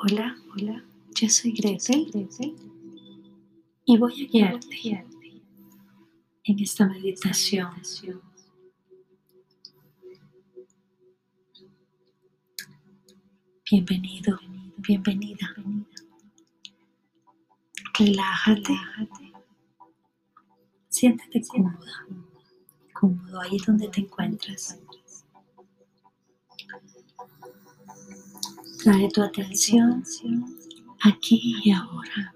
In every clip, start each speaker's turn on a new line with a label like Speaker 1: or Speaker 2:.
Speaker 1: Hola, hola, yo soy Gretel y voy a guiarte en esta meditación. Bienvenido, bienvenida. Relájate. Siéntate cómoda, cómodo ahí donde te encuentras. Trae tu atención aquí y ahora.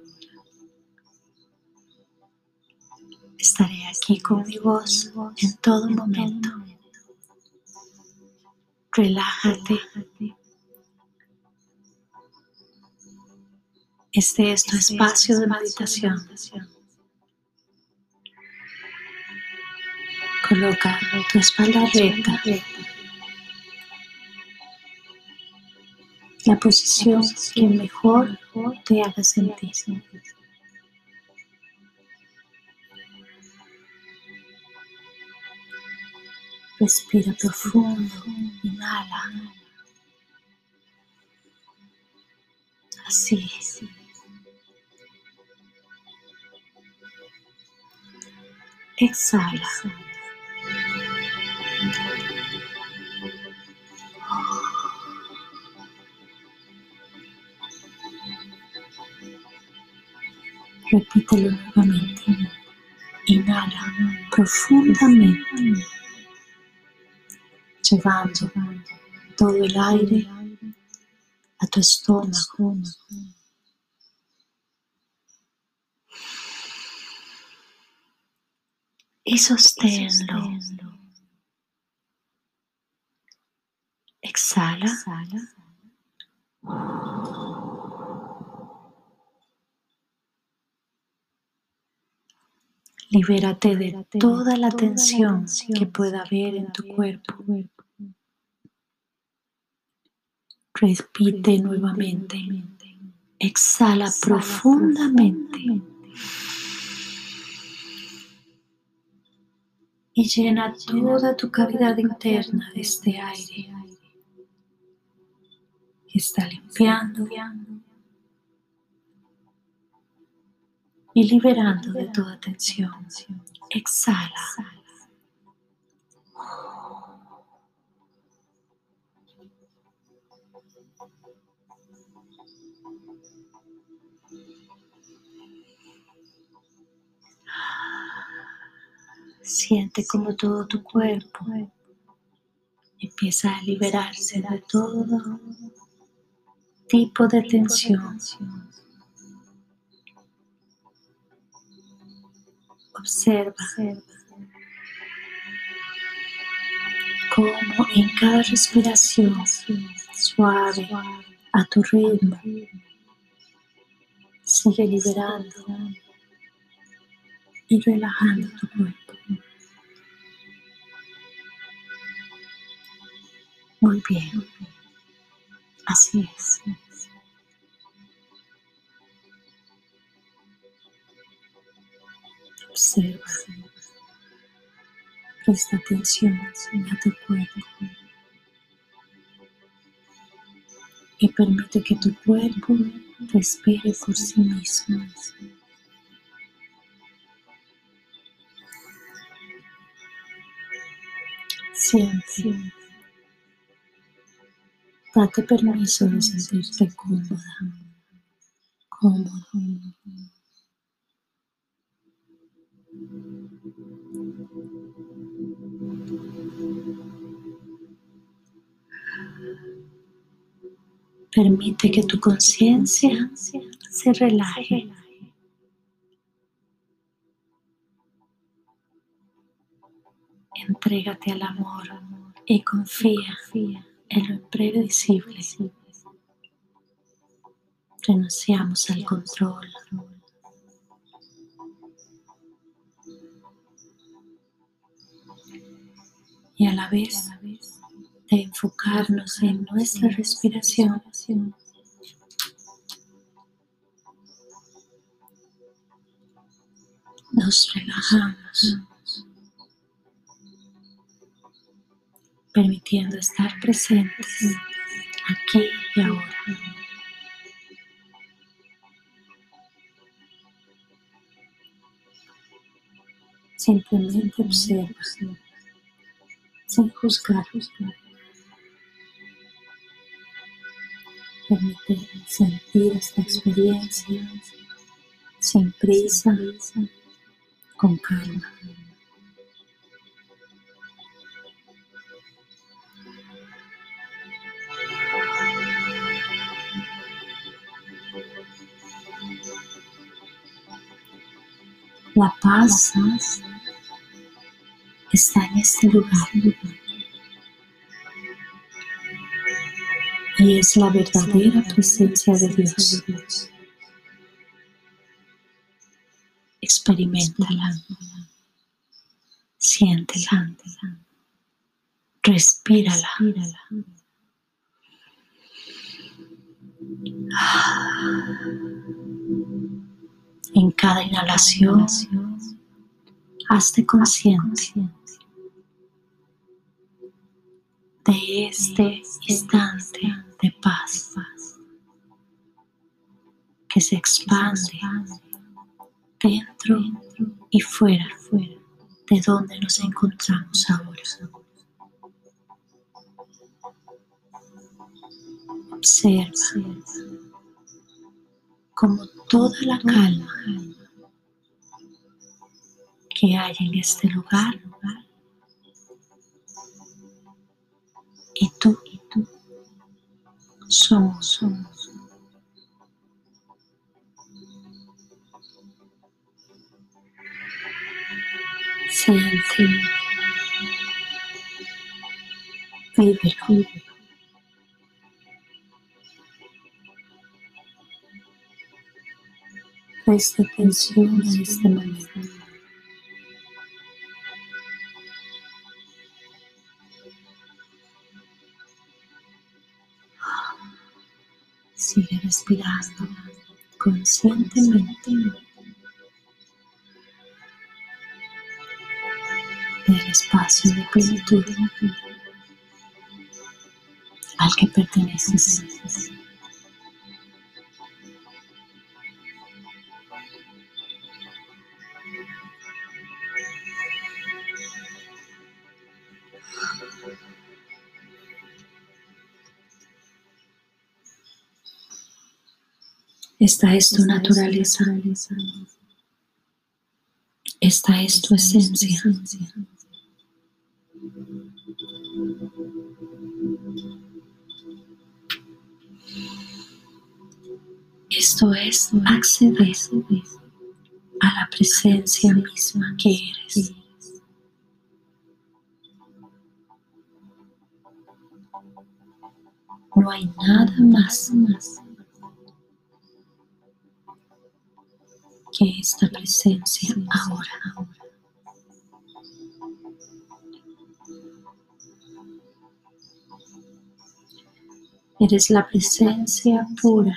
Speaker 1: Estaré aquí con mi voz en todo momento. Relájate. Este es tu espacio de meditación. Coloca tu espalda recta la posición que mejor te haga sentir. Respira profundo, inhala. Así. Exhala. Repítelo nuevamente. Inhala profundamente, llevando todo el aire a tu estómago. Y sosténlo. Exhala. Libérate de toda la tensión que pueda haber en tu cuerpo. Repite nuevamente. Exhala profundamente. Y llena toda tu cavidad interna de este aire que está limpiando y liberando de toda tensión. Exhala. Siente como todo tu cuerpo empieza a liberarse de todo tipo de tensión. Observa cómo en cada respiración suave a tu ritmo sigue liberando y relajando tu cuerpo. Muy bien, así es. Observa. Presta atención a tu cuerpo. Y permite que tu cuerpo respire por sí mismo. Siente. Date permiso de sentirte cómoda, cómodo. Permite que tu conciencia se relaje. Entrégate al amor y confía en lo imprevisible. Renunciamos al control. y a la vez de enfocarnos en nuestra respiración. Nos relajamos, permitiendo estar presentes aquí y ahora. Simplemente observa sin juzgar. Permite sentir esta experiencia sin prisa, con calma. La paz está en este lugar y es la verdadera presencia de Dios. Experimentala, siéntela, respírala. En cada inhalación, hazte consciente de este instante de paz que se expande dentro y fuera de donde nos encontramos ahora. Observa como toda la calma que hay en este lugar y tú, y tú somos, somos. Siente, vívelo. Presta atención a este momento. Sigue respirando conscientemente del espacio de plenitud al que perteneces. Esta es tu naturaleza. Esta es tu esencia. Esto es acceder a la presencia misma que eres. No hay nada más que esta presencia ahora. Eres la presencia pura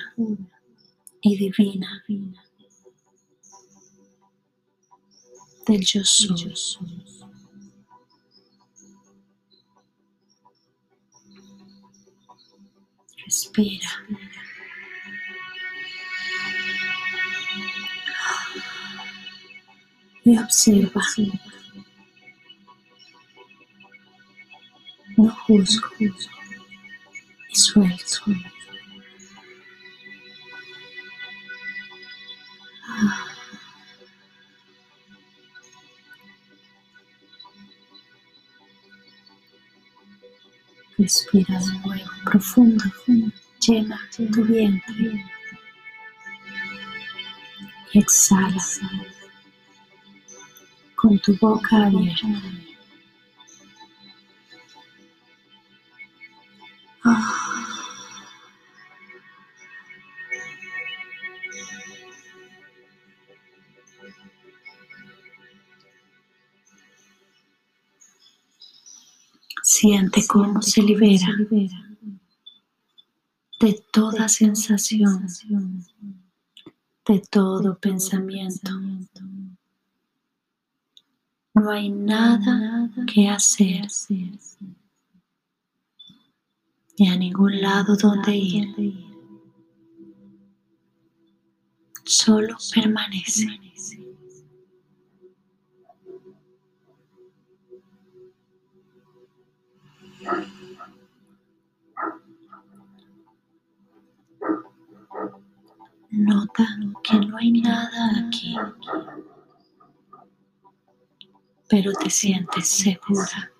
Speaker 1: y divina del yo soy. Respira. Y observa. No juzgo. Y suelto. Respira de nuevo profundo, llena tu vientre y exhala con tu boca abierta. Siente cómo se libera de toda sensación, de todo pensamiento no hay nada que hacer ni a ningún lado donde ir. Solo permanece. Nota que no hay nada aquí pero te sientes segura.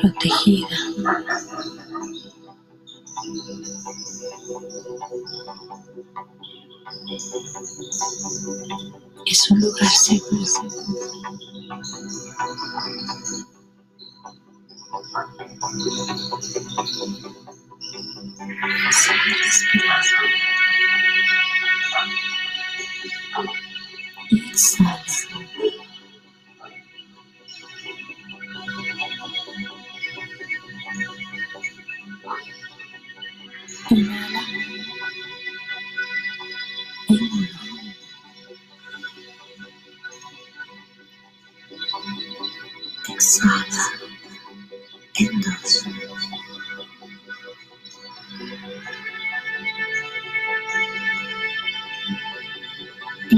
Speaker 1: Protegida. Es un lugar seguro. Exhala. Inhala. En uno. Exhala. En dos.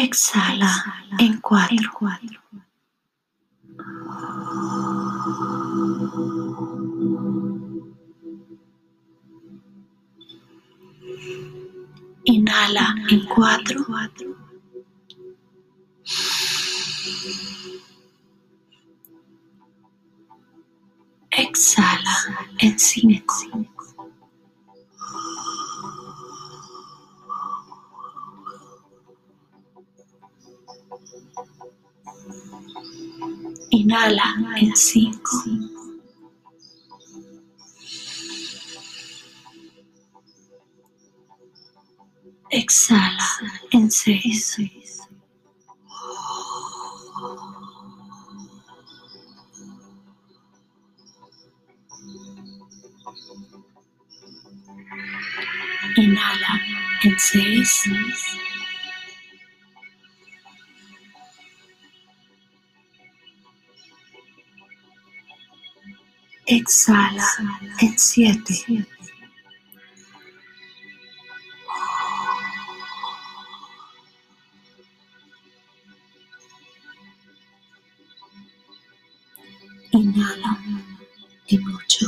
Speaker 1: Exhala en cuatro. Inhala en cuatro. Exhala en cinco. Inhala en cinco. Exhala en seis. Inhala en seis. Exhala en siete. Inhala en ocho.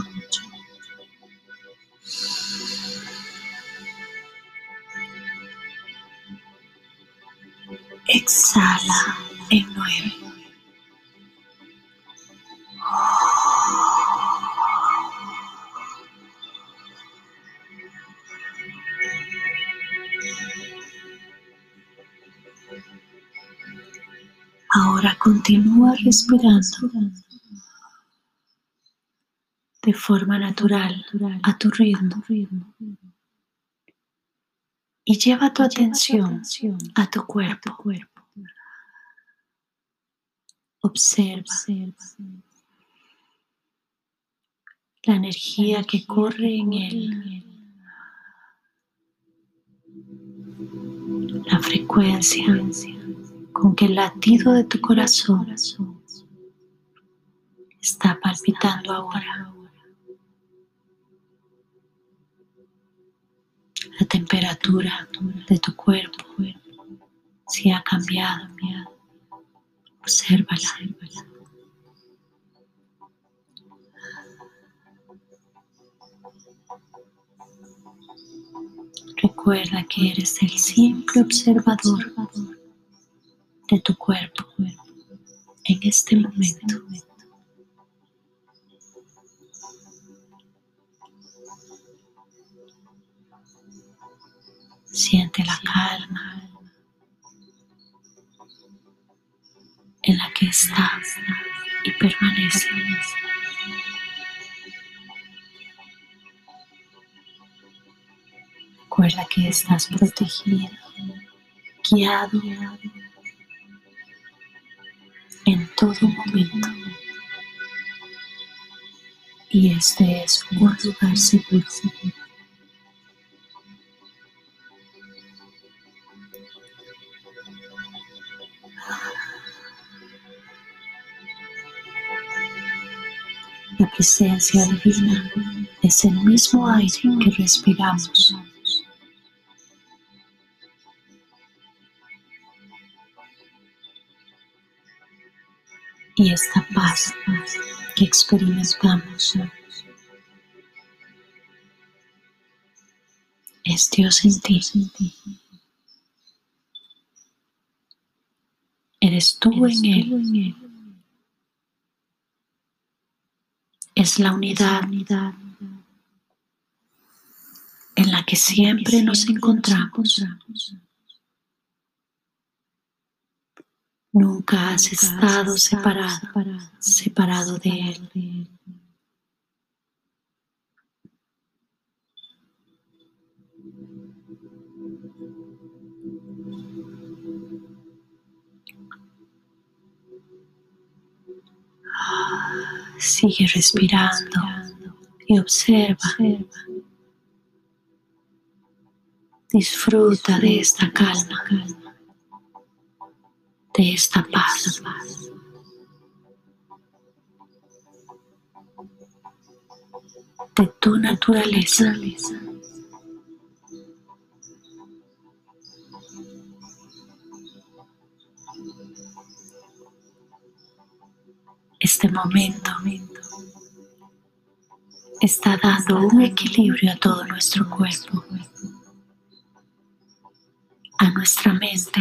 Speaker 1: Exhala en nueve. Respirando de forma natural a tu ritmo y lleva tu atención a tu cuerpo. Observa la energía que corre en él, la frecuencia con que el latido de tu corazón está palpitando ahora. La temperatura de tu cuerpo si ha cambiado. Obsérvala. Recuerda que eres el simple observador de tu cuerpo en este momento. Siente la calma en la que estás y permanece. Recuerda que estás protegido, guiado en todo momento. Y este es un lugar seguro. La presencia divina es el mismo aire que respiramos. Paz que experimentamos es Dios en ti. Eres tú en Él. Es la unidad en la que siempre nos encontramos. Nunca has estado separado, separado de Él. Sigue respirando y observa. Disfruta de esta calma, de esta paz. De tu naturaleza. Este momento está dando un equilibrio a todo nuestro cuerpo, a nuestra mente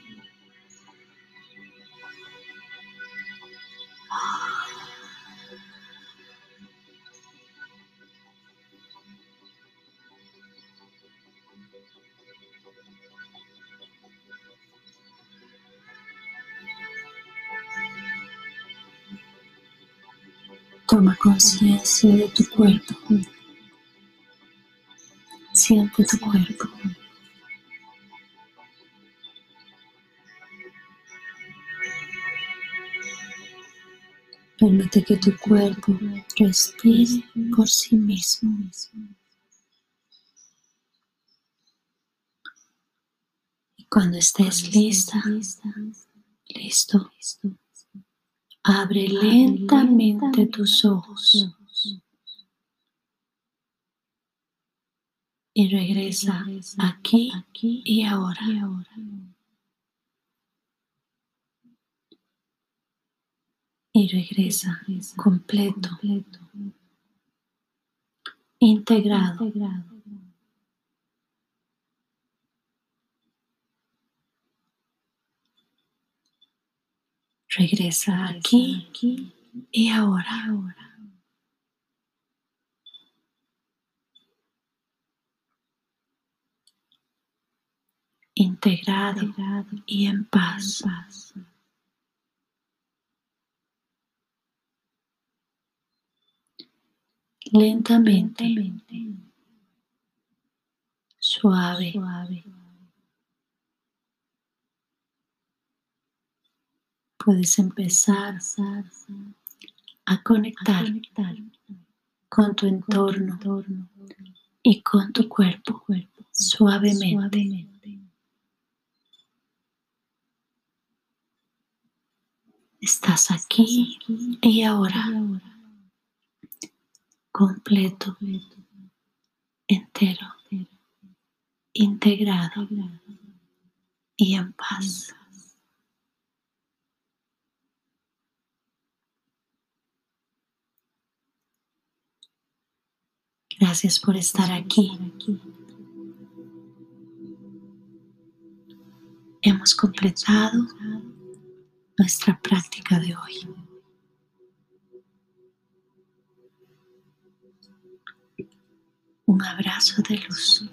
Speaker 1: Toma conciencia de tu cuerpo. Siente tu cuerpo. Permite que tu cuerpo respire por sí mismo. Y cuando estés lista, listo, Abre lentamente tus ojos y regresa aquí y ahora. Y regresa completo, integrado Regresa aquí y ahora. Integrado y en paz. Lentamente, suave. Puedes empezar a conectar con tu entorno y con tu cuerpo suavemente. Estás aquí y ahora, completo, entero, integrado y en paz. Gracias por estar aquí. Hemos completado nuestra práctica de hoy. Un abrazo de luz.